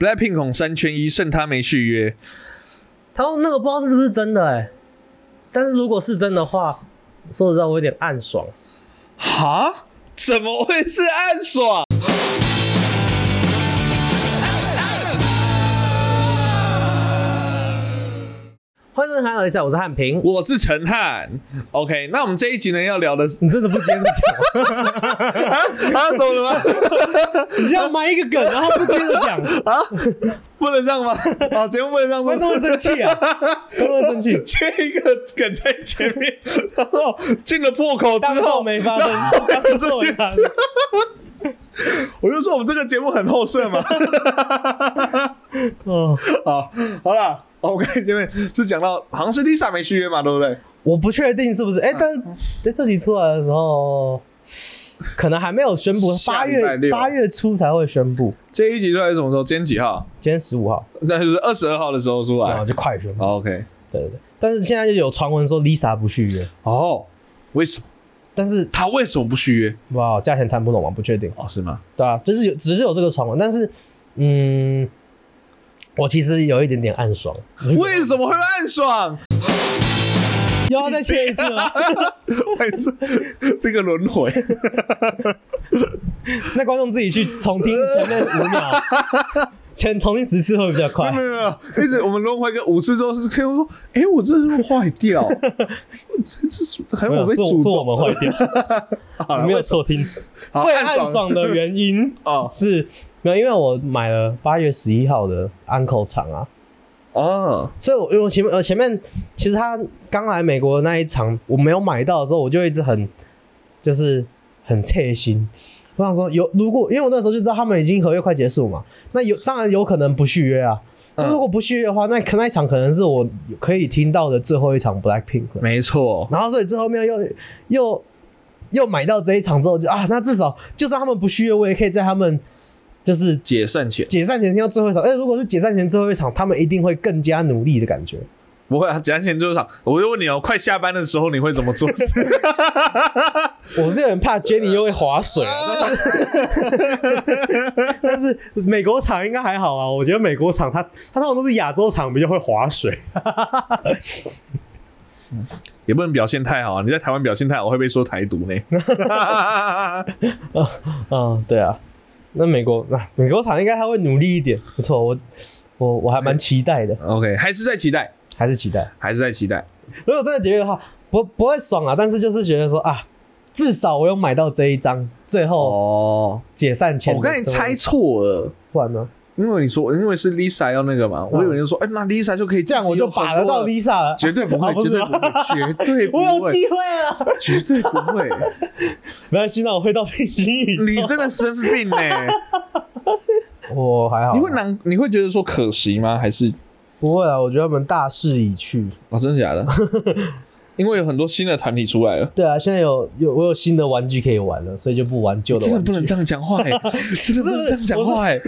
Blackpink 红三缺一，剩他没续约。他说那个不知道是不是真的哎、但是如果是真的话，说实在我有点暗爽。哈？怎么会是暗爽？欢迎收看《海一下》，我是汉平。我是陈汉。OK，那我们这一集呢要聊的是你真的不接着讲？啊啊，怎么了吗？你这样埋一个梗，然后不接着讲，啊，不能这样吗？啊，节目不能这样说观。众会生气啊！观众会生气。接一个梗在前面，然后进了破口之当后做没发生。我就说我们这个节目很后设嘛。哦，好，好了，OK，前面是讲到好像是 Lisa 没续约嘛，对不对？我不确定是不是，哎、但是在这集出来的时候，可能还没有宣布，八月八月初才会宣布。这一集出来是什么时候？今天几号？今天十五号，那就是二十二号的时候出来然后。就快宣布。OK，对对对，但是现在就有传闻说 Lisa 不续约，哦，为什么？但是他为什么不续约？哇，价钱谈不拢嘛，不确定。哦，是吗？对啊，就是有只是有这个传闻，但是嗯，我其实有一点点暗爽。为什么会暗爽？又要再切一次吗？这个轮回，那观众自己去重听前面五秒，前重听十次会比较快没。有没有，一直我们轮回个五次之后，是听我说，哎，我这是坏掉，这这是还有我被诅咒是我们坏掉，没有错听。好会暗爽的原因啊是没有，因为我买了八月十一号的安口场啊，哦，所以我因为我前面呃前面其实他刚来美国的那一场我没有买到的时候，我就一直很就是很切心。我想说有如果因为我那时候就知道他们已经合约快结束嘛，那有当然有可能不续约啊。那如果不续约的话，那可那一场可能是我可以听到的最后一场 Blackpink。没错，然后所以最后面又又又买到这一场之后就啊，那至少就算他们不续约，我也可以在他们就是解散前解散前听到最后一场。哎，如果是解散前最后一场，他们一定会更加努力的感觉。不会啊，解散前最后一场，我就问你哦，快下班的时候你会怎么做事？我是有点怕 Jenny 又会划水啊，但是 但是美国场应该还好啊。我觉得美国场它它通常都是亚洲场比较会划水。也不能表现太好啊，你在台湾表现太好会被说台独呢。嗯，对啊。那美国那、美国厂应该他会努力一点，不错，我我我还蛮期待的，OK，还是在期待，还是期待。还是在期待。如果真的解约的话，不不会爽啊，但是就是觉得说啊，至少我有买到这一张，最后哦，解散前的我刚才猜错了。不然呢？因为你说，因为是 Lisa 要那个嘛，我以为你说，哎、那 Lisa 就可以这样我就把得到 Lisa 了，绝对不会，绝对不会，绝对不我有会，机会了，绝对不会。没关系，那我会到平行宇宙。你真的生病呢、我还好，你会难，你会觉得说可惜吗？还是不会啊？我觉得他们大势已去。哦，真的假的？因为有很多新的团体出来了，对啊，现在有有我有新的玩具可以玩了，所以就不玩旧的玩具。真的不能这样讲话哎、真的不能这样讲话哎、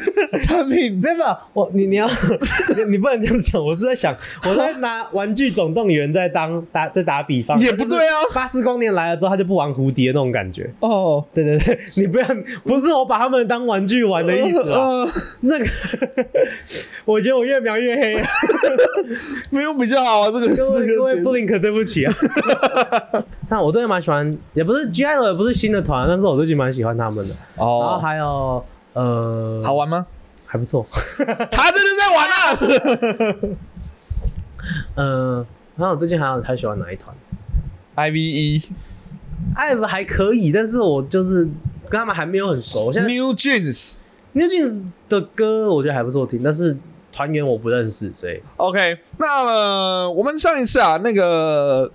产品没有我你你要你你不能这样讲，我是在想，我在拿《玩具总动员》在当打在打比方，也不对啊。就是巴斯光年来了之后，他就不玩蝴蝶那种感觉。哦，对对对，你不要不是我把他们当玩具玩的意思啊。呃，那个，我觉得我越描越黑，没有比较好啊，这个各位各位这个 Blink 对不起啊。那我真的蛮喜欢，也不是 G I 也不是新的团，但是我最近蛮喜欢他们的。哦然后哦，还有呃，好玩吗？还不错。他真的在玩啊嗯，然后我最近还有还喜欢哪一团？！IVE IVE 还可以，但是我就是跟他们还没有很熟。我现在 New Jeans。New Jeans 的歌我觉得还不错听，但是团员我不认识，所以 OK，那、呃、我们上一次啊，那个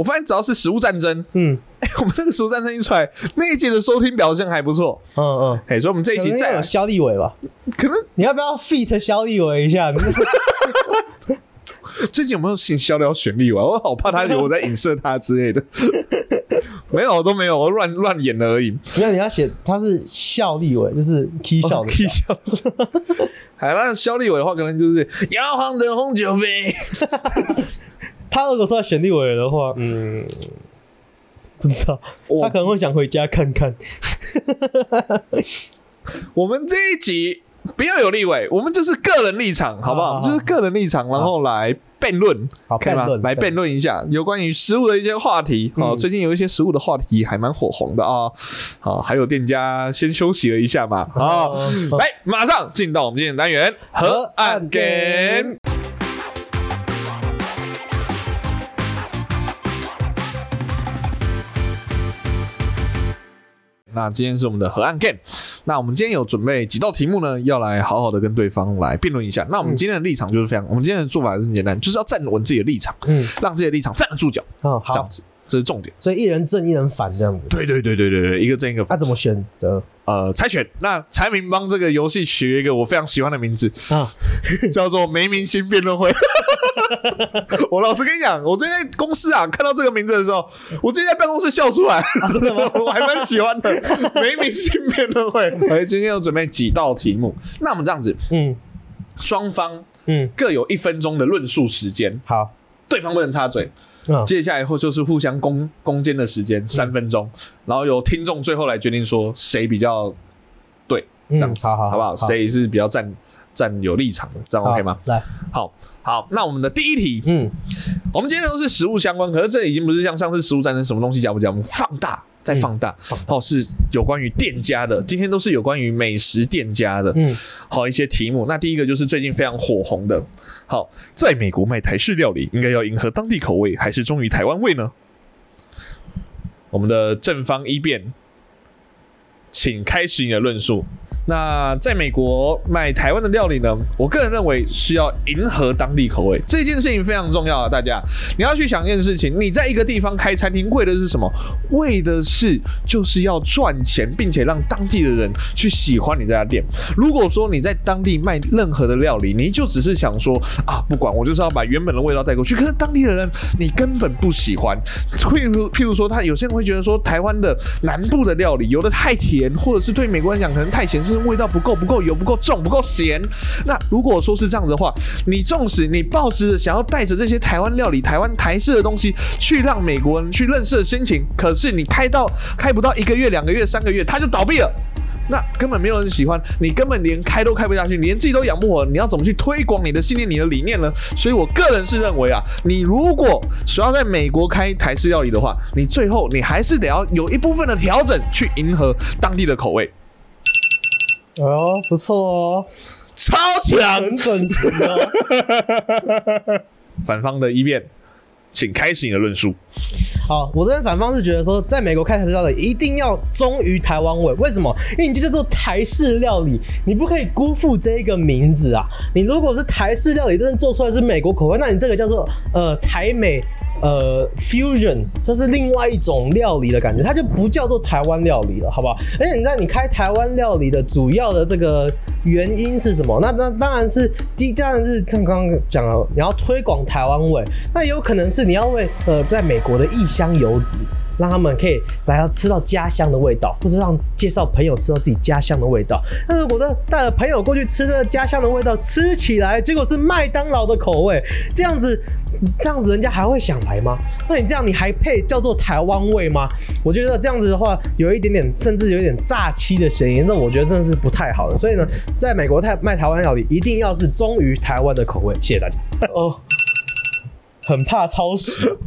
我发现只要是食物战争，嗯哎、我们那个食物战争一出来，那一届的收听表现还不错，嗯嗯。哎，所以我们这一集再有肖立伟吧？可能 你要不要 feat 肖立伟一下？最近有没有请肖聊选立委？我好怕他以为我在影射他之类的。没有，都没有，我乱乱演了而已。没有，你要写他是效立伟，就是 key 笑的可以笑。好，那肖立伟的话，可能就是摇晃的红酒杯。他如果说要选立委的话，嗯，不知道，他可能会想回家看看。我们这一集不要有立委，我们就是个人立场，好不好？好好就是个人立场，然后来辩论，好可以吗来辩论一下有关于食物的一些话题。哦，嗯最近有一些食物的话题还蛮火红的啊。好，还有店家先休息了一下嘛。好，哦来，马上进到我们今天的单元河岸 game。那今天是我们的河岸 game，那我们今天有准备几道题目呢，要来好好的跟对方来辩论一下。那我们今天的立场就是非常，我们今天的做法是很简单，就是要站稳自己的立场，嗯，让自己的立场站得住脚，哦，好，这样子，这是重点。所以一人正一人反这样子。对对对对对对，一个正一个反。那怎么选择呃，猜拳。那柴明帮这个游戏取一个我非常喜欢的名字，啊？叫做“没明星辩论会”。我老实跟你讲，我最近在公司啊看到这个名字的时候，我直接在办公室笑出来，真的吗？我还蛮喜欢的“没明星辩论会”。哎，今天有准备几道题目，那我们这样子，嗯双方嗯，各有一分钟的论述时间，好，对方不能插嘴。嗯，接下来后就是互相攻攻坚的时间三分钟，然后由听众最后来决定说谁比较对，这样子、嗯好好好好不好？谁是比较占占有立场的，这样 OK 吗？来，好好，那我们的第一题，嗯。我们今天都是食物相关，可是这已经不是像上次食物战争什么东西讲不讲，我们放大再放大，哦，是有关于店家的，今天都是有关于美食店家的，嗯，好一些题目。那第一个就是最近非常火红的，好，在美国卖台式料理，应该要迎合当地口味，还是忠于台湾味呢？我们的正方一辩，请开始你的论述。那在美国卖台湾的料理呢？我个人认为是要迎合当地口味，这件事情非常重要啊！大家，你要去想一件事情，你在一个地方开餐厅，为的是什么？为的是就是要赚钱，并且让当地的人去喜欢你这家店。如果说你在当地卖任何的料理，你就只是想说啊，不管我就是要把原本的味道带过去，可是当地的人你根本不喜欢。譬如譬如说，他有些人会觉得说，台湾的南部的料理有的太甜，或者是对美国人讲可能太咸，甚至味道不够、不够油、不够重、不够咸。那如果说是这样子的话，你纵使你抱持着想要带着这些台湾料理、台湾台式的东西去让美国人去认识的心情，可是你开到开不到一个月、两个月、三个月，它就倒闭了。那根本没有人喜欢，你根本连开都开不下去，连自己都养不活，你要怎么去推广你的信念、你的理念呢？所以我个人是认为啊，你如果想要在美国开台式料理的话，你最后你还是得要有一部分的调整，去迎合当地的口味。哦，不错哦，超强！很准时哦。反方的一辩，请开始你的论述。好，我这边反方是觉得说，在美国开台式料理一定要忠于台湾味，为什么？因为你就叫做台式料理，你不可以辜负这一个名字啊。你如果是台式料理，真的做出来是美国口味，那你这个叫做呃台美。呃，fusion 这是另外一种料理的感觉，它就不叫做台湾料理了，好不好？而且你知道，你开台湾料理的主要的这个原因是什么？那那当然是第，当然是像刚刚讲了，你要推广台湾味，那有可能是你要为呃在美国的异乡游子。让他们可以来到吃到家乡的味道，或者让介绍朋友吃到自己家乡的味道。那如果呢带着朋友过去吃这家乡的味道，吃起来结果是麦当劳的口味，这样子，这样子人家还会想来吗？那你这样你还配叫做台湾味吗？我觉得这样子的话，有一点点甚至有一点诈欺的嫌疑，那我觉得真的是不太好的。所以呢，在美国太卖台湾料理，一定要是忠于台湾的口味。谢谢大家。哦，很怕超时。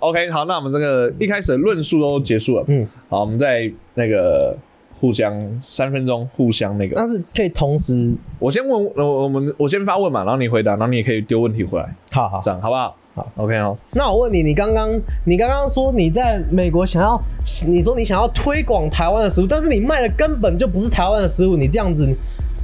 OK，好，那我们这个一开始的论述都结束了。嗯，好，我们在那个互相三分钟互相那个，但是可以同时，我先问，我我们我先发问嘛，然后你回答，然后你也可以丢问题回来，好好这。样好不好？好，OK 哦。那我问你，你刚刚你刚刚说你在美国想要，你说你想要推广台湾的食物，但是你卖的根本就不是台湾的食物，你这样子，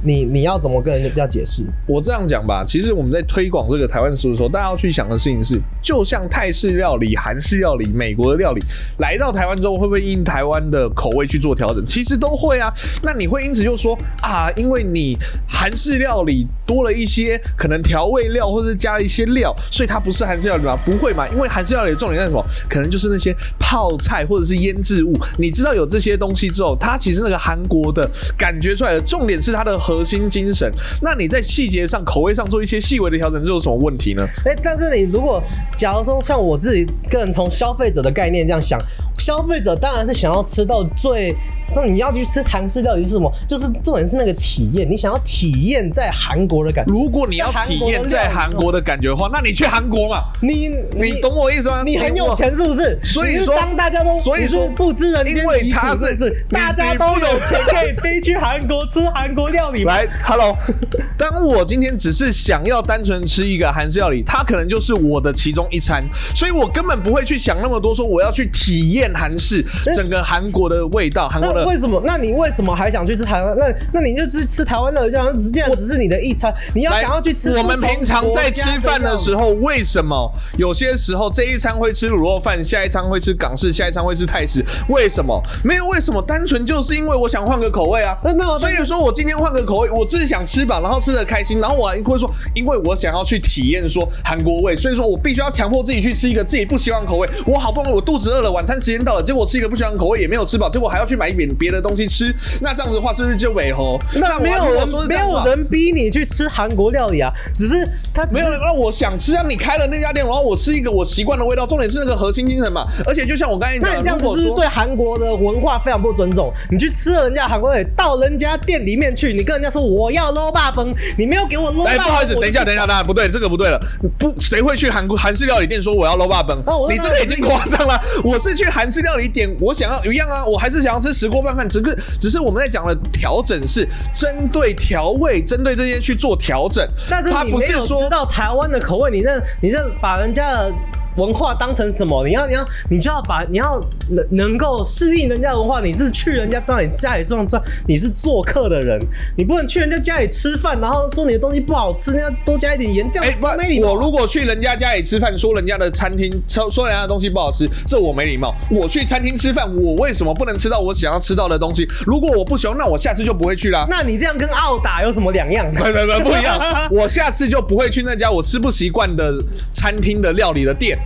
你你要怎么跟人家解释？我这样讲吧，其实我们在推广这个台湾食物的时候，大家要去想的事情是，就像泰式料理、韩式料理、美国的料理来到台湾之后，会不会因台湾的口味去做调整？其实都会啊。那你会因此就说啊，因为你韩式料理多了一些可能调味料，或者加了一些料，所以它不是韩式料理吗？不会嘛，因为韩式料理的重点在什么？可能就是那些泡菜或者是腌制物。你知道有这些东西之后，它其实那个韩国的感觉出来的重点是它的核核心精神。那你在细节上、口味上做一些细微的调整，这有什么问题呢？哎、但是你如果假如说像我自己个人从消费者的概念这样想，消费者当然是想要吃到最，那你要去吃韩式料理是什么？就是重点是那个体验，你想要体验在韩国的感觉。如果你要体验在韩国的感觉的话，那你去韩国嘛，你你懂我意思吗？你很有钱是不是？所以说当大家都所以说不知人间疾苦他是是不是？大家都有钱可以飞去韩国吃韩国料理吗？来，Hello，当我今天只是想要单纯吃一个韩式料理，它可能就是我的其中一餐，所以我根本不会去想那么多，说我要去体验韩式整个韩国的味道，韩国的那为什么？那你为什么还想去吃台湾？那那你就去吃台湾的，这样直接只是你的一餐。你要想要去吃我们平常在吃饭的时候，为什么有些时候这一餐会吃卤肉饭，下一餐会吃港式，下一餐会吃泰式？为什么？没有为什么，单纯就是因为我想换个口味啊。那没有，所以说我今天换个口味，我自己想吃饱，然后吃的开心，然后我还会说，因为我想要去体验说韩国味，所以说我必须要强迫自己去吃一个自己不喜欢的口味。我好不容易我肚子饿了，晚餐时间到了，结果吃一个不喜欢的口味也没有吃饱，结果还要去买一点别的东西吃，那这样子的话是不是就尾猴？那没有人没有人逼你去吃韩国料理啊，只是他只是没有人让我想吃啊！你开了那家店，然后我吃一个我习惯的味道，重点是那个核心精神嘛。而且就像我刚才讲的，那你这样子是对韩国的文化非常不尊重？你去吃了人家韩国料理，到人家店里面去，你跟人家说我要 low 霸崩，你没有给我霸哎，崩，不好意思，等一下，等一下，当然不对，这个不对了。不，谁会去韩国韩式料理店说我要 low 霸崩哦？你这个已经夸张了。我是去韩式料理店，我想要一样啊，我还是想要吃石锅拌饭，只是只是我们在讲的调整是针对调味，针对这些去做调整。但是你没有是说吃到台湾的口味，你这你这把人家的文化当成什么？你要你要你就要把你要能能够适应人家文化，你是去人家到你家里上赚，你是做客的人，你不能去人家家里吃饭，然后说你的东西不好吃，那要多加一点盐，这、样不没礼，貌。我如果去人家家里吃饭，说人家的餐厅说说人家的东西不好吃，这我没礼貌。我去餐厅吃饭，我为什么不能吃到我想要吃到的东西？如果我不喜欢，那我下次就不会去啦。那你这样跟澳打有什么两样？不不不不一样，我下次就不会去那家我吃不习惯的餐厅的料理的店，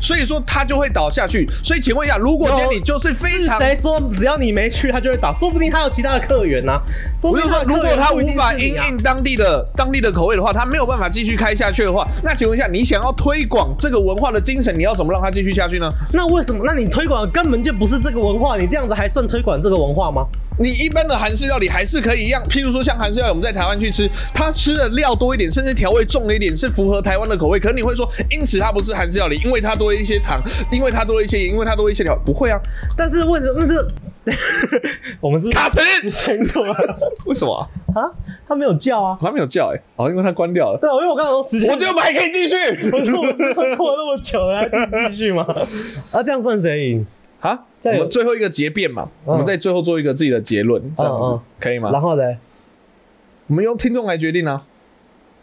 所以说它就会倒下去。所以请问一下，如果今天你就是非常，谁说只要你没去，他就会倒？说不定他有其他的客源呢、说不定他的客如果他无法是你啊因应当地的当地的口味的话，他没有办法继续开下去的话，那请问一下，你想要推广这个文化的精神，你要怎么让它继续下去呢？那为什么？那你推广的根本就不是这个文化，你这样子还算推广这个文化吗？你一般的韩式料理还是可以一样，譬如说像韩式料理，我们在台湾去吃，它吃的料多一点，甚至调味重了一点，是符合台湾的口味。可能你会说，因此它不是韩式料理，因为它多了一些糖，因为它多了一些盐，因为它多了一些料，不会啊，但是问那这，我们是卡成，成过为什么啊？啊？他没有叫啊？我还没有叫哎、哦，因为它关掉了，对啊，因为我刚刚说直接，我觉得我们还可以继续我说我是会过那么久了，还继继续吗？啊，这样算谁赢？啊。我们最后一个结辩嘛，我们在最后做一个自己的结论，这样子、可以吗？然后呢？我们由听众来决定啊，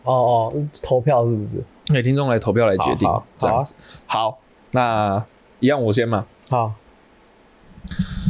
哦哦，投票是不是？给听众来投票来决定这样子。好，那一样我先嘛。好，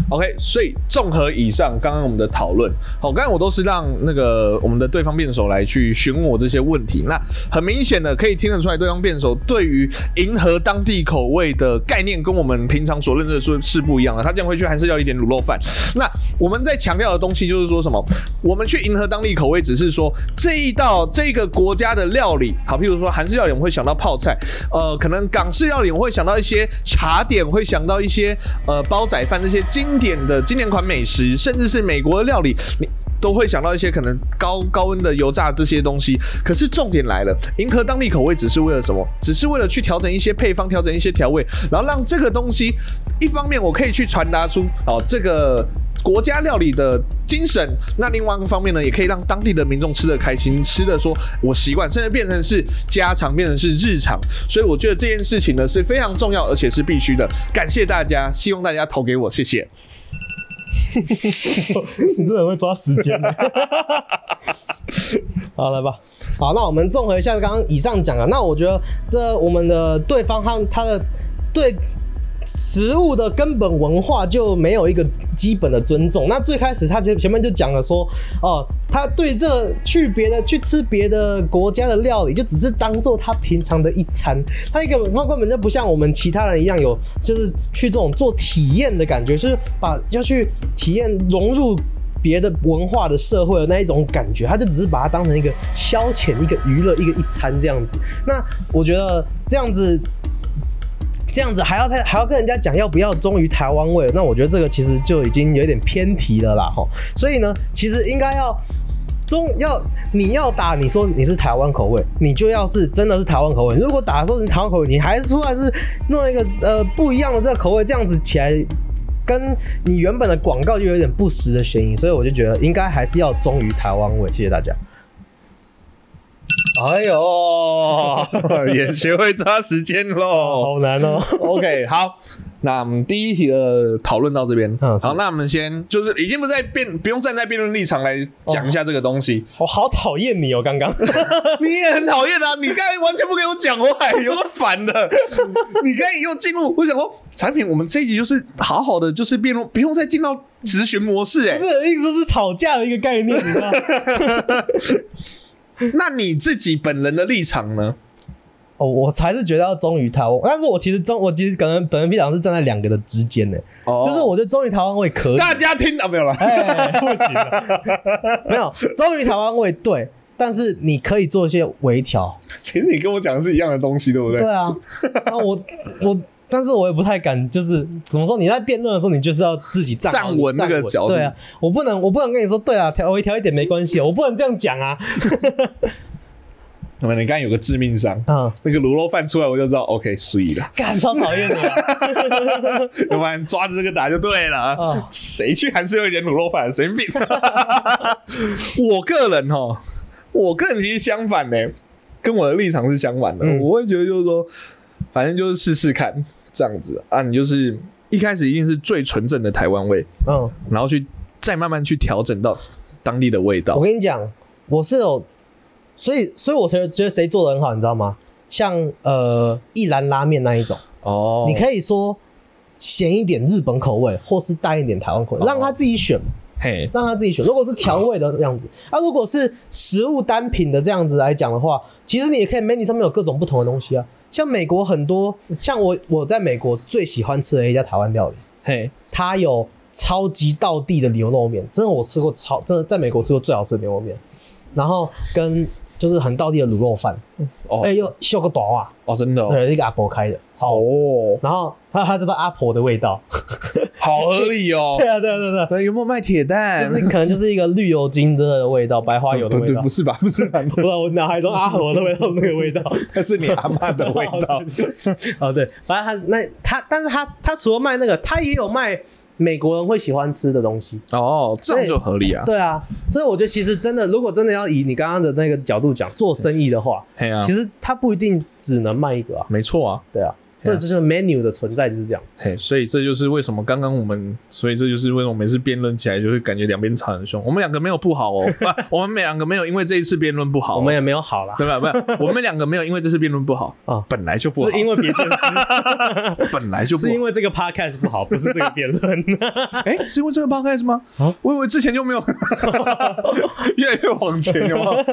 OK，所以综合以上刚刚我们的讨论，好，刚刚我都是让那个我们的对方辩手来去询问我这些问题。那很明显的可以听得出来，对方辩手对于迎合当地口味的概念跟我们平常所认知的是是不一样的。他这样会去还是要一点卤肉饭。那我们在强调的东西就是说什么？我们去迎合当地口味，只是说这一道这个国家的料理，好，譬如说韩式料理，我们会想到泡菜，呃，可能港式料理我会想到一些茶点，会想到一些呃煲仔饭这些经典的经典款美食，甚至是美国的料理，你。都会想到一些可能高高温的油炸这些东西，可是重点来了，迎合当地口味只是为了什么？只是为了去调整一些配方，调整一些调味，然后让这个东西，一方面我可以去传达出哦这个国家料理的精神，那另外一个方面呢，也可以让当地的民众吃得开心，吃的说我习惯，甚至变成是家常，变成是日常。所以我觉得这件事情呢是非常重要，而且是必须的。感谢大家，希望大家投给我，谢谢。你真的很会抓时间。好，来吧。好，那我们综合一下刚刚以上讲的，那我觉得这我们的对方他他的对食物的根本文化就没有一个基本的尊重。那最开始他前前面就讲了说，哦、他对这去别的去吃别的国家的料理，就只是当做他平常的一餐，他一个文化根本就不像我们其他人一样有就是去这种做体验的感觉，就是把要去体验融入。别的文化的社会的那一种感觉，他就只是把它当成一个消遣、一个娱乐、一个一餐这样子。那我觉得这样子。这样子还要再还要跟人家讲要不要忠于台湾味，那我觉得这个其实就已经有点偏题了啦吼。所以呢，其实应该要中要你要打，你说你是台湾口味，你就要是真的是台湾口味。如果打的时候是台湾口味，你还是出来是弄一个呃不一样的这个口味，这样子起来跟你原本的广告就有点不实的嫌疑。所以我就觉得应该还是要忠于台湾味。谢谢大家。哎呦，也学会抓时间喽。好难哦。OK，好，那我们第一题的讨论到这边。嗯好，那我们先就是已经不在辩，不用站在辩论立场来讲一下这个东西。我好讨厌你哦，刚刚。你也很讨厌啊！你刚才完全不给我讲话，有个烦的。你刚才又进入，我想说，产品我们这一集就是好好的，就是辩论，不用再进到直询模式、哎，这一直都是吵架的一个概念，你知道吗？那你自己本人的立场呢？哦，我还是觉得要忠于台湾，但是我其实忠，我其实可能本人立场是站在两个的之间呢，哦就是我觉得忠于台湾味可以，大家听到没有了？哎，不行了，没有忠于台湾味对，但是你可以做一些微调，其实你跟我讲的是一样的东西，对不对？对啊，那我我。但是我也不太敢，就是怎么说？你在辩论的时候，你就是要自己站站稳那个角度对啊，我不能，我不能跟你说，对啊，调微调一点没关系，我不能这样讲啊。那么你刚刚有个致命伤，嗯，那个卤肉饭出来，我就知道 OK 碎了，干超讨厌的啊。要不然抓着这个打就对了。啊谁去还是有一点卤肉饭？神经病！我个人哦，我个人其实相反呢、跟我的立场是相反的。嗯我会觉得就是说，反正就是试试看这样子啊，你就是一开始一定是最纯正的台湾味，嗯，然后去再慢慢去调整到当地的味道我。跟你讲，我是有，所以所以我觉得觉得谁做的很好，你知道吗？像呃一兰拉面那一种，哦你可以说咸一点日本口味，或是淡一点台湾口味，让他自己选，嘿，让他自己选。如果是调味的样子，啊，如果是食物单品的这样子来讲的话，其实你也可以 menu 上面有各种不同的东西啊。像美国很多，像我我在美国最喜欢吃的一家台湾料理，嘿，它有超级道地的牛肉面，真的我吃过超真的在美国吃过最好吃的牛肉面，然后跟就是很道地的卤肉饭，哦哎、又秀个短袜，哦，真的哦，对，那个阿婆开的，超好吃。哦，然后它它叫做阿婆的味道，好合理哦对。啊 对啊对啊，对，有没有卖铁蛋？就是可能就是一个绿油精的味道，白花油的不对，味道不。是吧？不是吧？不知道我脑海中阿婆的味道是那个味道，那是你阿妈的味道。哦，对，反正他那他，但是他他除了卖那个，他也有卖美国人会喜欢吃的东西。哦，这样就合理啊。对啊，所以我觉得其实真的，如果真的要以你刚刚的那个角度讲做生意的话，嘿啊其，实它不一定只能卖一个啊。没错啊。对啊，所以这就是 menu 的存在就是这样子。嘿，所以这就是为什么刚刚我们，所以这就是为什么每次辩论起来就会感觉两边吵很凶。我们两个没有不好哦，不我们两个没有因为这一次辩论不好哦，我们也没有好啦，对吧？不是，我们两个没有因为这次辩论不好啊 本来就不好，是因为别件事，本来就不好是因为这个 podcast 不好，不是这个辩论。哎、是因为这个 podcast 吗？啊我以为之前就没有，越来越往前，有没有？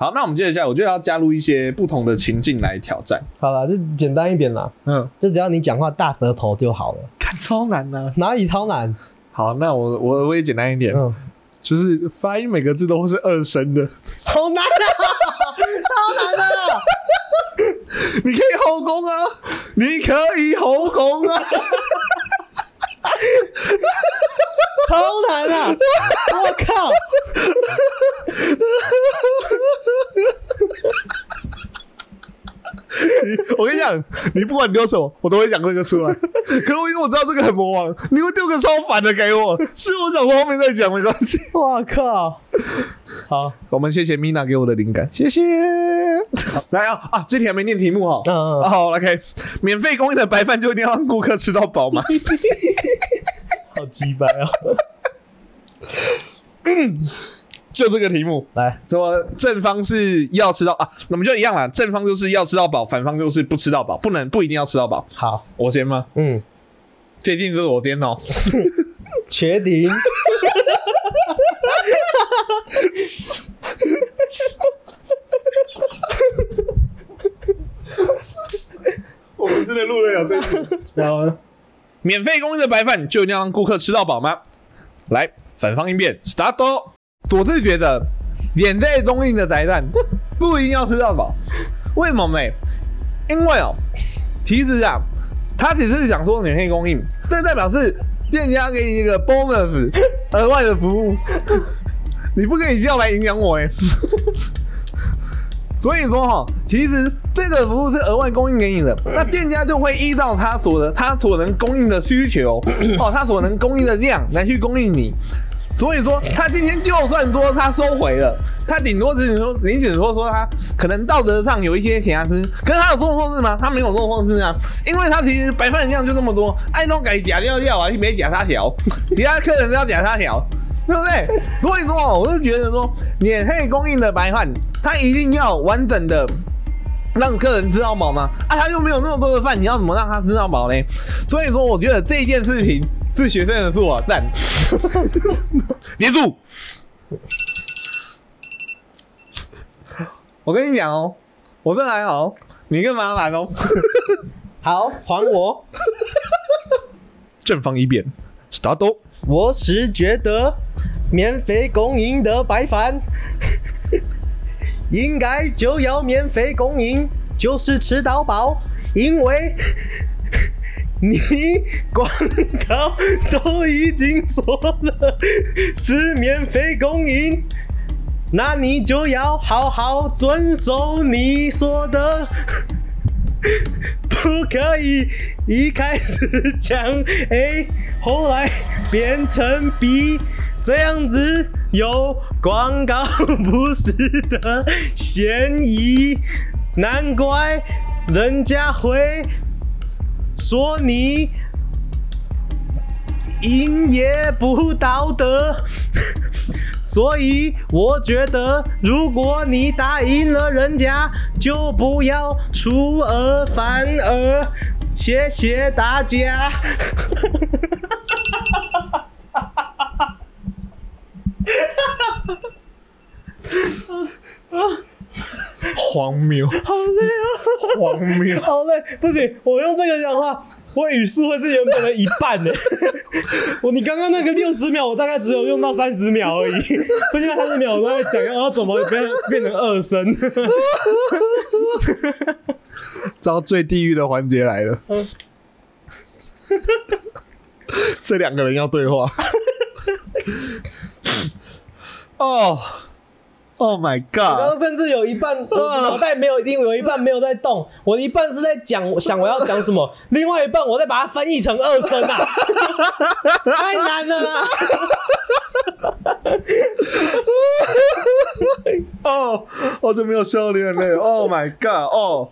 好，那我们接着下来，我就要加入一些不同的情境来挑战。好了，就简单一点啦，嗯，就只要你讲话大舌头就好了，看超难呐、哪里超难？好，那我我我也简单一点，嗯，就是发音每个字都是二声的。好难啊，超难啊！你可以后宫啊，你可以后宫啊。超难啊！我靠！我跟你讲，你不管丢什么，我都会讲这个出来。可是我因为我知道这个很魔王，你会丢个超反的给我，是我想说后面再讲没关系。我靠！好，我们谢谢 Mina 给我的灵感，谢谢。来啊啊，这题还没念题目哈。嗯嗯啊好，OK，免费供应的白饭就一定要让顾客吃到饱吗？好鸡掰啊！就这个题目，来，什么正方是要吃到啊，那么就一样啦。正方就是要吃到饱，反方就是不吃到饱，不能不一定要吃到饱。好，我先吗？嗯，最近就是我先哦。确定？我们真的录得了这一集。然后呢，免费供应的白饭就一定要让顾客吃到饱吗？来，反方应变，start。我是觉得免费供应的宅蛋不一定要吃到饱，为什么呢？因为哦，其实啊，他只是想说免费供应，这代表是店家给你一个 bonus 额外的服务，你不可以叫来影响我哎。所以说哈，其实这个服务是额外供应给你的，那店家就会依照他所的他所能供应的需求 哦，他所能供应的量来去供应你。所以说，他今天就算说他收回了，他顶多只是说，你只说说他可能道德上有一些瑕疵，可是他有做错事吗？他没有做错事啊，因为他其实白饭量就这么多，爱弄改假料料啊，别假他小，其他客人都要假他小，对不对？所以说，我是觉得说，免费供应的白饭，他一定要完整的让客人吃到饱吗？啊，他又没有那么多的饭，你要怎么让他吃到饱呢？所以说，我觉得这件事情。是学生的错啊！但 别住！我跟你讲哦，我这还好，你干嘛来哦？好，还我！正方一辩，start。我是觉得免费供应的白饭，应该就要免费供应，就是吃到饱，因为。你广告都已经说了是免费供应，那你就要好好遵守你说的，不可以一开始讲 A，后来变成 B，这样子有广告不实的嫌疑，难怪人家会。说你营业不道德，所以我觉得，如果你答应了人家，就不要出尔反尔。谢谢大家。荒谬，好累啊！荒谬，好累，不行，我用这个讲话，我语速会是原本的一半呢。我你刚刚那个六十秒，我大概只有用到三十秒而已，剩下三十秒我都在讲要怎么变变成二声。到最地狱的环节来了，这两个人要对话。哦。Oh my god！我刚刚甚至有一半，我脑袋没有，因为有一半没有在动。我一半是在讲，想我要讲什么，另外一半我在把它翻译成二声啊，太难了啦！哦，我就没有笑你很累。Oh my god！哦，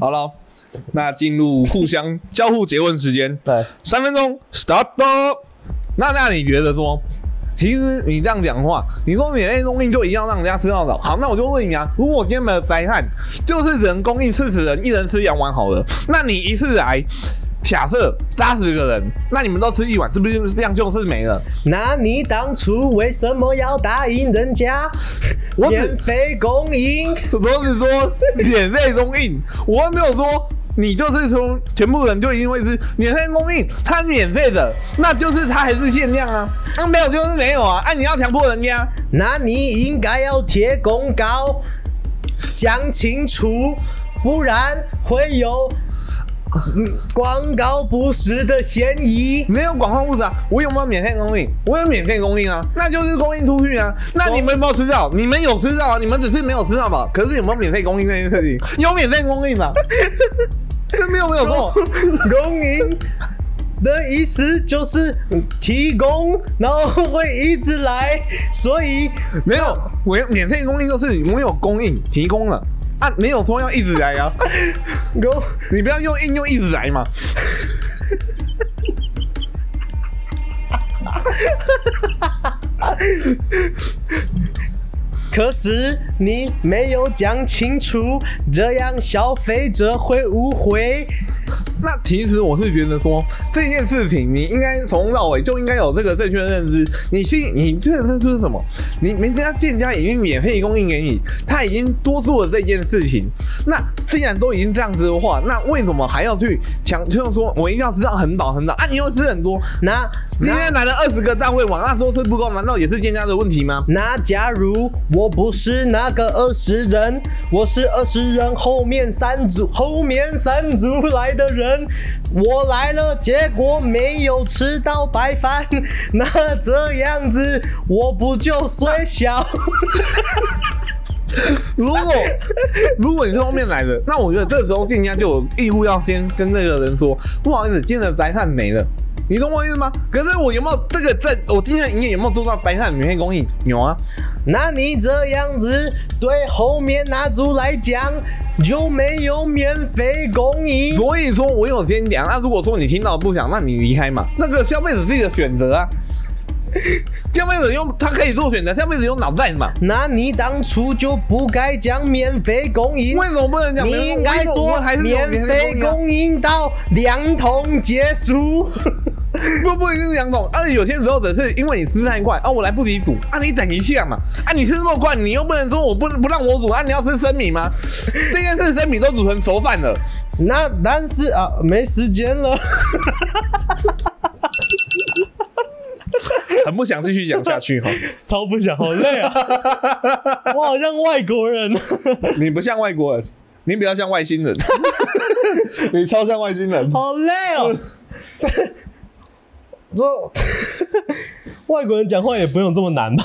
好了，那进入互相交互诘问时间。对，三分钟，start。那那你觉得说？其实你这样讲话，你说免费供应就一定要让人家吃到饱。好，那我就问你啊，如果今天的灾害就是人供应四十人，一人吃两碗好了，那你一次来，假设八十个人，那你们都吃一碗，是不是量就是没了？那你当初为什么要答应人家免费供应？我只说免费供应，我没有说。你就是从全部人就一定会是免费供应，它免费的，那就是它还是限量啊，那没有就是没有啊，哎，你要强迫人家，那你应该要贴公告，讲清楚，不然会有广告不实的嫌疑。没有广告不实啊，我有没有免费供应？我有免费供应啊，那就是供应出去啊，那你们有没有吃到？你们有吃到啊，你们只是没有吃到吧？可是有没有免费供应这件事情？有免费供应吗？没有没有错，供应的意思就是提供，然后会一直来，所以没有我免费供应就是我有供应提供了啊，没有说要一直来啊。go，你不要用应用一直来嘛。可是你没有讲清楚，这样消费者会误会。那其实我是觉得说这件事情，你应该从头到尾就应该有这个正确的认知。你信，你这个认知是什么？你人家店家已经免费供应给你，他已经多做了这件事情。那既然都已经这样子的话，那为什么还要去强就是说我一定要吃到很饱很饱啊？你又吃很多，那今天来了二十个单位，往那时候吃不够，难道也是店家的问题吗？那假如我不是那个二十人，我是二十人后面三组后面三组来的人，我来了，结果没有吃到白饭，那这样子我不就衰小？如果如果你是后面来的，那我觉得这时候店家就有义务要先跟那个人说，不好意思，今天的白饭没了。你懂我意思吗？可是我有没有这个在我今天的营业有没有做到白饭免费供应？有啊。那你这样子对后面那组来讲就没有免费供应。所以说我有先讲，那如果说你听到不想，那你离开嘛。那个消费者自己的选择啊。消费者用他可以做选择，消费者用脑袋嘛。那你当初就不该讲免费供应，为什么不能讲？你应该说免费供应到两桶结束。不不一定是两桶，而且有些时候只是因为你吃太快啊，我来不及煮啊，你等一下嘛啊，你吃那么快，你又不能说我不不让我煮啊，你要吃生米吗？这件事生米都煮成熟饭了，那但是啊，没时间了。很不想继续讲下去哈，超不想，好累啊！我好像外国人，你不像外国人，你比较像外星人，你超像外星人，好累哦。说 外国人讲话也不用这么难吧？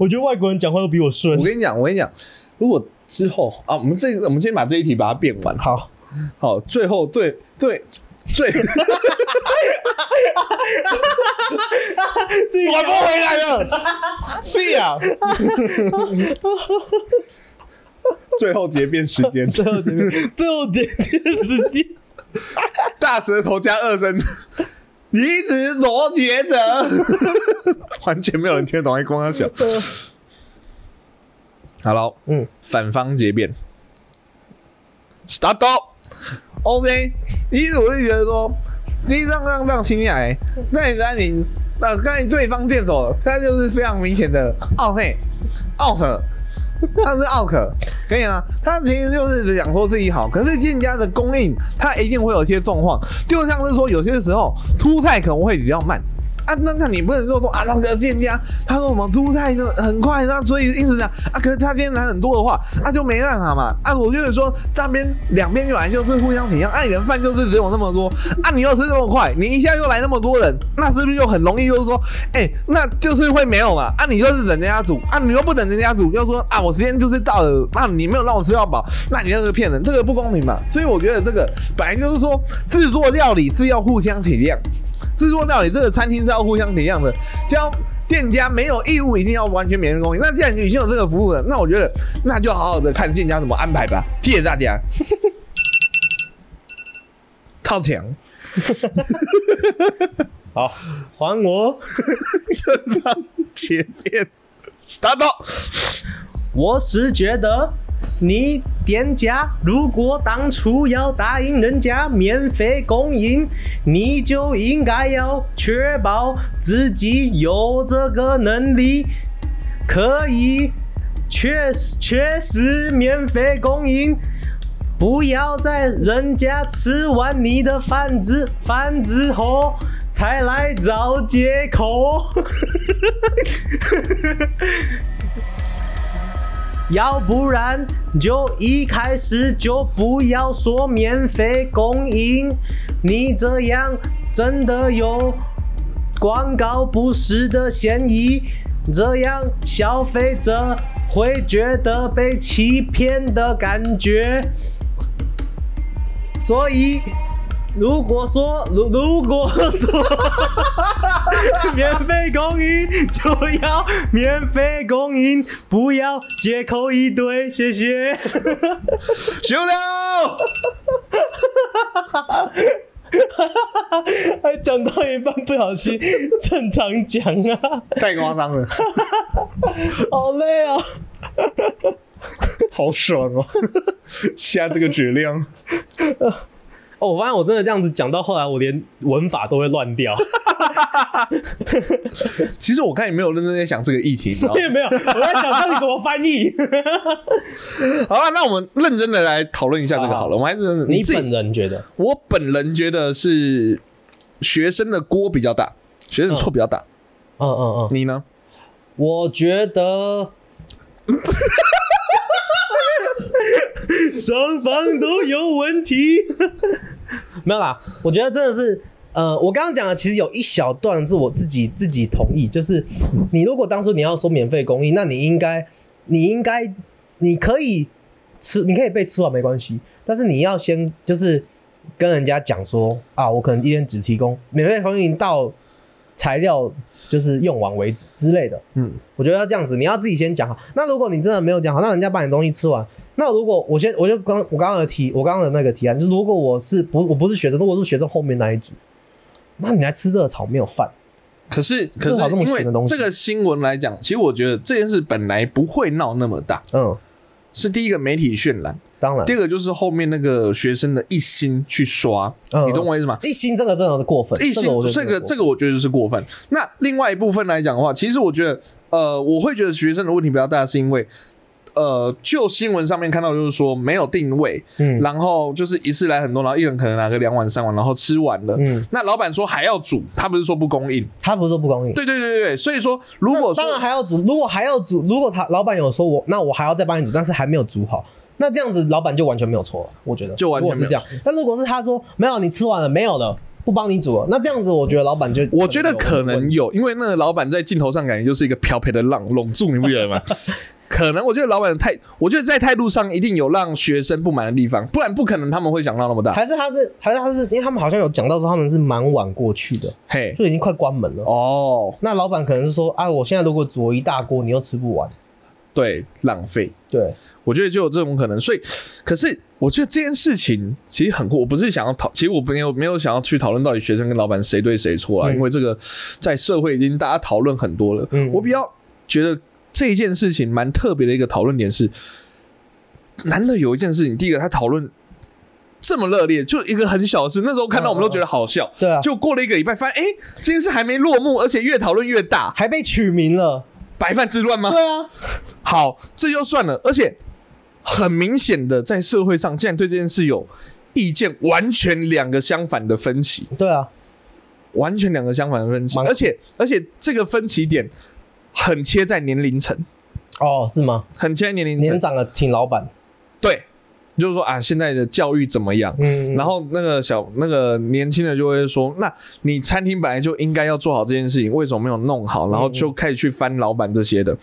我觉得外国人讲话都比我顺。我跟你讲，我跟你讲，如果之后啊，我们这我们先把这一题把它变完，好好，最后对对最。转不回来了，是呀。最后结辩时间，最后结辩，最后结辩时间。大舌头加二声，一直罗觉得，完全没有人听得懂，还光要想。好了，嗯，反方结辩，start。OK，一直我就觉得说。实际上，这样这样听下来，那你在你那，刚才对方箭手，他就是非常明显的奥内奥克，他是奥克，可以啊？他其实就是想说自己好，可是店家的供应，他一定会有一些状况，就像是说有些时候出菜可能会比较慢。啊，那那你不能说说啊，那个店家他说我们出菜就很快，那所以一直讲啊，可是他今天来很多的话，那就没办法嘛。啊，我就是说这边两边就来就是互相体谅，啊，你的饭就是只有那么多，啊，你又吃这么快，你一下又来那么多人，那是不是就很容易就是说，哎，那就是会没有嘛？啊，你就是等人家煮，啊，你又不等人家煮，又说啊，我时间就是到了，那你没有让我吃到饱，那你就是骗人，这个不公平嘛。所以我觉得这个本来就是说制作料理是要互相体谅。制作料理这个餐厅是要互相体谅的，叫店家没有义务一定要完全免费供应。那既然已经有这个服务了，那我觉得那就好好的看店家怎么安排吧。谢谢大家。靠墙。好，还我。正方前面，start。我是觉得。你店家如果当初要答应人家免费供应，你就应该要确保自己有这个能力，可以确实确实免费供应，不要在人家吃完你的饭之饭之后才来找借口。要不然就一开始就不要说免费供应，你这样真的有广告不实的嫌疑，这样消费者会觉得被欺骗的感觉，所以。如果说，如如果说免费供应就要免费供应，不要借口一堆，谢谢。休了，还 讲到一半不小心正常讲啊，太夸张了，好累啊，好爽哦，下这个质量。哦，我发现我真的这样子讲到后来，我连文法都会乱掉。其实我看你没有认真在想这个议题，你知道吗我也没有，我在想到底怎么翻译。好了，那我们认真的来讨论一下这个好了。我们还是你本人觉得？我本人觉得是学生的锅比较大，学生错比较大。嗯嗯嗯，你呢？我觉得 双方都有问题。没有啦，我觉得真的是，呃，我刚刚讲的其实有一小段是我自己自己同意，就是你如果当初你要说免费公益，那你应该，你应该，你可以吃，你可以被吃完没关系，但是你要先就是跟人家讲说啊，我可能一天只提供免费公益到材料就是用完为止之类的。嗯，我觉得要这样子，你要自己先讲好。那如果你真的没有讲好，那人家把你东西吃完，那如果我先我就刚我刚刚的提我刚刚的那个提案，就是如果我是不我不是学生，如果是学生后面那一组，那你来吃这个炒没有饭，可是可是因为这个新闻来讲，其实我觉得这件事本来不会闹那么大，嗯，是第一个媒体渲染，当然第，二个就是后面那个学生的一心去刷，嗯你懂我意思吗？一心这个真的是过分，一心这个这个这个我觉得是过分。那另外一部分来讲的话，其实我觉得呃，我会觉得学生的问题比较大，是因为呃，就新闻上面看到就是说没有定位，嗯然后就是一次来很多，然后一人可能拿个两碗三碗，然后吃完了。嗯，那老板说还要煮，他不是说不供应。他不是说不供应。对对对对对，所以说如果那当然说还要煮，如果还要煮，如果他老板有说我，那我还要再帮你煮，但是还没有煮好，那这样子老板就完全没有错了，我觉得就完全是这样。但如果是他说没有，你吃完了没有了，不帮你煮了，那这样子我觉得老板就我觉得可能有，因为那个老板在镜头上感觉就是一个漂培的浪笼住，你不觉得吗？可能我觉得老板的态，我觉得在态度上一定有让学生不满的地方，不然不可能他们会想到那么大。还是他是还是他是，因为他们好像有讲到说他们是蛮晚过去的，嘿，就已经快关门了。哦，那老板可能是说啊，我现在如果煮一大锅，你又吃不完。对，浪费。对，我觉得就有这种可能，所以，可是我觉得这件事情其实很酷。我不是想要讨，其实我没有没有想要去讨论到底学生跟老板谁对谁错啊，嗯因为这个在社会已经大家讨论很多了。嗯我比较觉得这一件事情蛮特别的一个讨论点是，难得有一件事情，第一个他讨论这么热烈，就一个很小的事，那时候看到我们都觉得好笑，对啊就过了一个礼拜，发现哎、诶这件事还没落幕，而且越讨论越大，还被取名了。白饭之乱吗？对啊，好，这就算了，而且很明显的在社会上，竟然对这件事有意见完全两个相反的分歧，对啊，完全两个相反的分歧，而且而且这个分歧点很切在年龄层，哦，是吗？很切在年龄层，年长的挺老板，对，就是说啊，现在的教育怎么样？嗯，然后那个小那个年轻的就会说，那你餐厅本来就应该要做好这件事情，为什么没有弄好？然后就开始去翻老板这些的。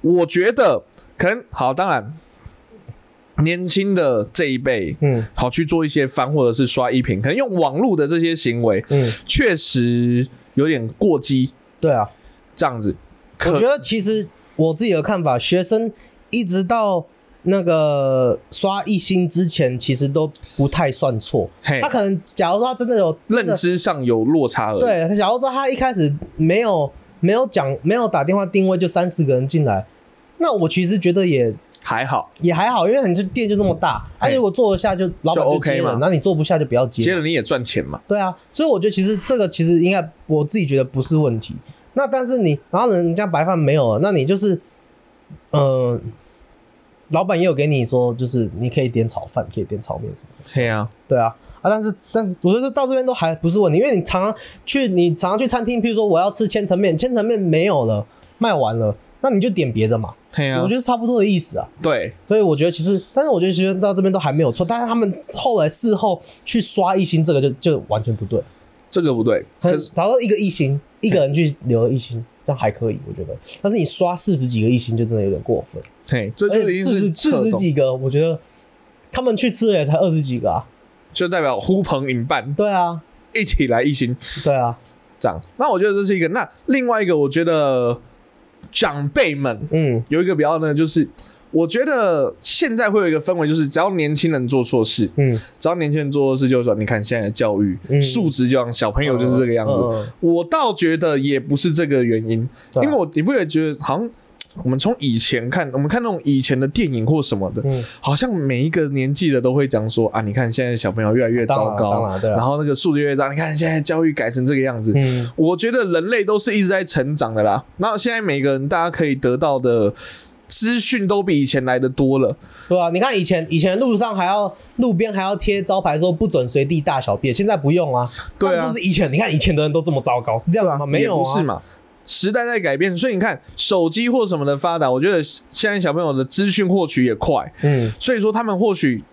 我觉得可能好，当然年轻的这一辈，嗯好去做一些翻或者是刷一品，可能用网络的这些行为，嗯，确实有点过激，对啊，这样子。可我觉得其实我自己的看法，学生一直到那个刷一星之前，其实都不太算错。他可能假如说他真的有认知上有落差而已。对，假如说他一开始没有没有讲没有打电话定位，就三四个人进来，那我其实觉得也还好，也还好，因为你这店就这么大，啊，嘿如果坐得下就老板 OK 接了，嘛那你坐不下就不要接嘛。接了你也赚钱嘛。对啊，所以我觉得其实这个其实应该我自己觉得不是问题。那但是你然后人家白饭没有了，那你就是，嗯、老板也有给你说，就是你可以点炒饭，可以点炒面什么的。对啊，对啊，啊，但是但是我觉得到这边都还不是问题，因为你常常去你常常去餐厅，譬如说我要吃千层面，千层面没有了，卖完了，那你就点别的嘛。对啊我觉，得差不多的意思啊。对，所以我觉得其实，但是我觉得其实到这边都还没有错，但是他们后来事后去刷一星，这个就就完全不对。这个不对。可可是找到一个一星，一个人去留一星，这样还可以，我觉得。但是你刷四十几个一星，就真的有点过分。对，这而且就已经是四十四，十几个，我觉得他们去吃的也才二十几个啊。就代表呼朋引伴，对啊，一起来一星对啊，这样。那我觉得这是一个。那另外一个，我觉得长辈们嗯有一个比较呢，就是我觉得现在会有一个氛围，就是只要年轻人做错事，嗯，只要年轻人做错事，就是说，你看现在的教育、嗯。素质，就像小朋友就是这个样子。嗯嗯我倒觉得也不是这个原因，因为我你不会觉得好像我们从以前看，我们看那种以前的电影或什么的，嗯。好像每一个年纪的都会讲说啊，你看现在小朋友越来越糟糕然，后那个素质越糟，你看现在教育改成这个样子。嗯，我觉得人类都是一直在成长的啦。然后现在每个人大家可以得到的资讯都比以前来的多了。对吧、你看以前以前路上还要路边还要贴招牌说不准随地大小便，现在不用啊。对啊但这是以前，你看以前的人都这么糟糕，是这样子吗？没有啊，不是嘛。时代在改变，所以你看手机或什么的发达，我觉得现在小朋友的资讯获取也快，嗯，所以说他们或许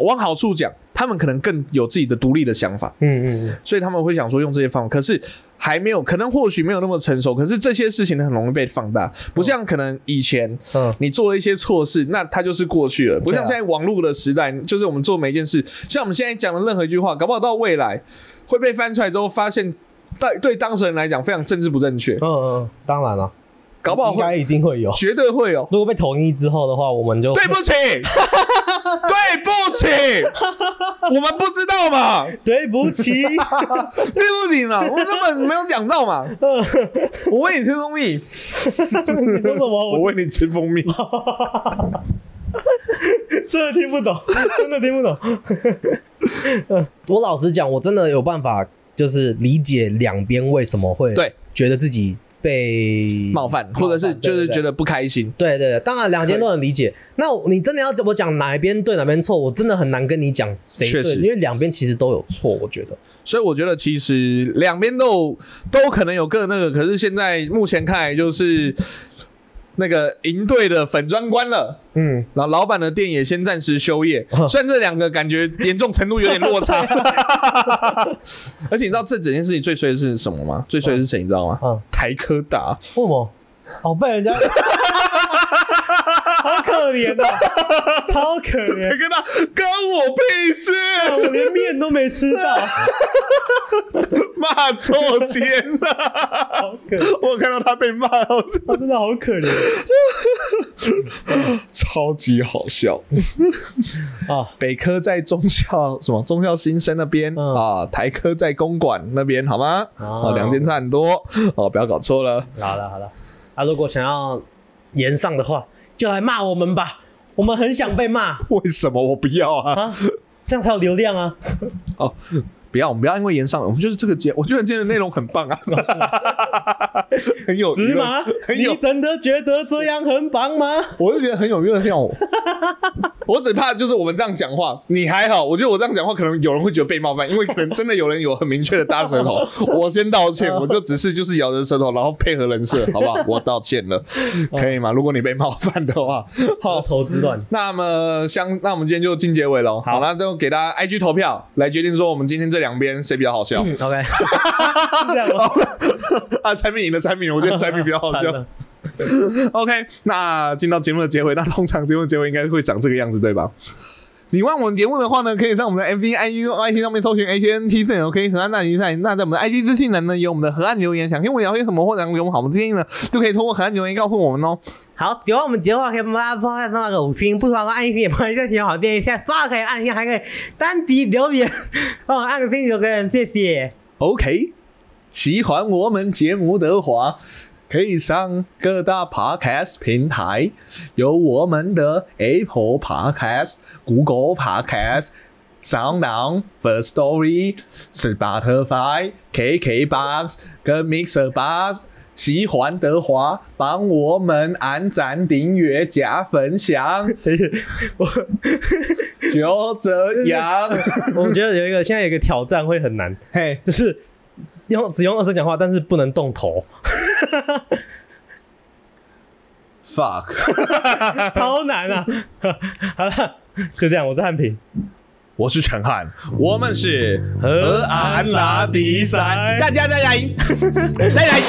往好处讲，他们可能更有自己的独立的想法，嗯嗯嗯，所以他们会想说用这些方法，可是还没有，可能或许没有那么成熟，可是这些事情呢很容易被放大，不像可能以前嗯你做了一些错事，那它就是过去了，不像在网络的时代，就是我们做每一件事，像我们现在讲的任何一句话，搞不好到未来会被翻出来之后，发现对对当事人来讲非常政治不正确，嗯嗯，当然了，搞不好应该一定会有。绝对会有。如果被统一之后的话，我们就对不起，对不起，我们不知道嘛，对不起，对不起嘛，我根本没有讲到嘛。我喂你吃蜂蜜，你说什么？我我喂你吃蜂蜜。真的听不懂，真的听不懂。嗯我老实讲，我真的有办法，就是理解两边为什么会对觉得自己被冒犯，或者是就是觉得。不开心。对对对，当然两边都很理解。那你真的要怎么讲哪一边对哪边错，我真的很难跟你讲谁对，因为两边其实都有错。我觉得，所以我觉得其实两边都都可能有各那个，可是现在目前看来就是那个营队的粉砖关了。嗯，然后老板的店也先暂时休业，哦虽然这两个感觉严重程度有点落差，而且你知道这整件事情最衰的是什么吗？最衰的是谁？你知道吗？嗯台科大，为什么？哦，被人家，好可怜啊，超可台怜，科大跟我屁事，我连面都没吃到，骂错肩了。好可怜，我看到他被骂到，他真的好可怜 超级好笑。啊！北科在中校什么中校新生那边、嗯啊，台科在公馆那边好吗？哦哦，两间差很多哦，不要搞错了。好了好了，啊，如果想要延上的话，就来骂我们吧，我们很想被骂为什么我不要啊？啊，这样才有流量啊。哦，不要，我们不要因为延上，我们就是这个节，我觉得今天的内容很棒啊，很有是吗？很有你，真的觉得这样很棒吗？我就觉得很有娱乐性。我只怕就是我们这样讲话，你还好，我觉得我这样讲话可能有人会觉得被冒犯，因为可能真的有人有很明确的大舌头。我先道歉，我就只是就是咬着舌头，然后配合人设，好不好？我道歉了，可以吗？如果你被冒犯的话，好，投资乱。那么相，那我们今天就进结尾喽。好，那就给大家 IG 投票来决定说我们今天这两边谁比较好笑。嗯，OK，是这样吗？啊，产品赢的产品，我觉得产品比较好笑。OK，那进到节目的结尾，那通常节目的结尾应该会长这个样子，对吧？你问我们节目的话呢，可以在我们的 MV、IG、IT 上面搜寻 ATNT 正 OK 河岸大比赛。那在我们的 IG 资讯栏呢，有我们的河岸留言，想听我聊些什么或者给我们好的建议呢，都可以通过河岸留言告诉我们哦。好，喜欢我们节目的话，可以帮大家帮他那个五星，不喜欢按一星也帮一下挺好建议，现在发可以按一下，还可以单击留言，帮我按个星留个人，谢谢。OK，喜欢我们节目的话，可以上各大 Podcast 平台，有我们的 Apple Podcast、Google Podcast、SoundOn、First Story、Spotify、KKBox 跟 Mixer Box。喜欢的话，帮我们按赞、订阅、加分享，我就这样。我觉得有一个现在有一个挑战会很难，嘿，就是用只用二声讲话，但是不能动头，fuck，超难啊！好了，就这样，我是汉平。我是陈汉，我们是河岸拉迪山大家再来，再来。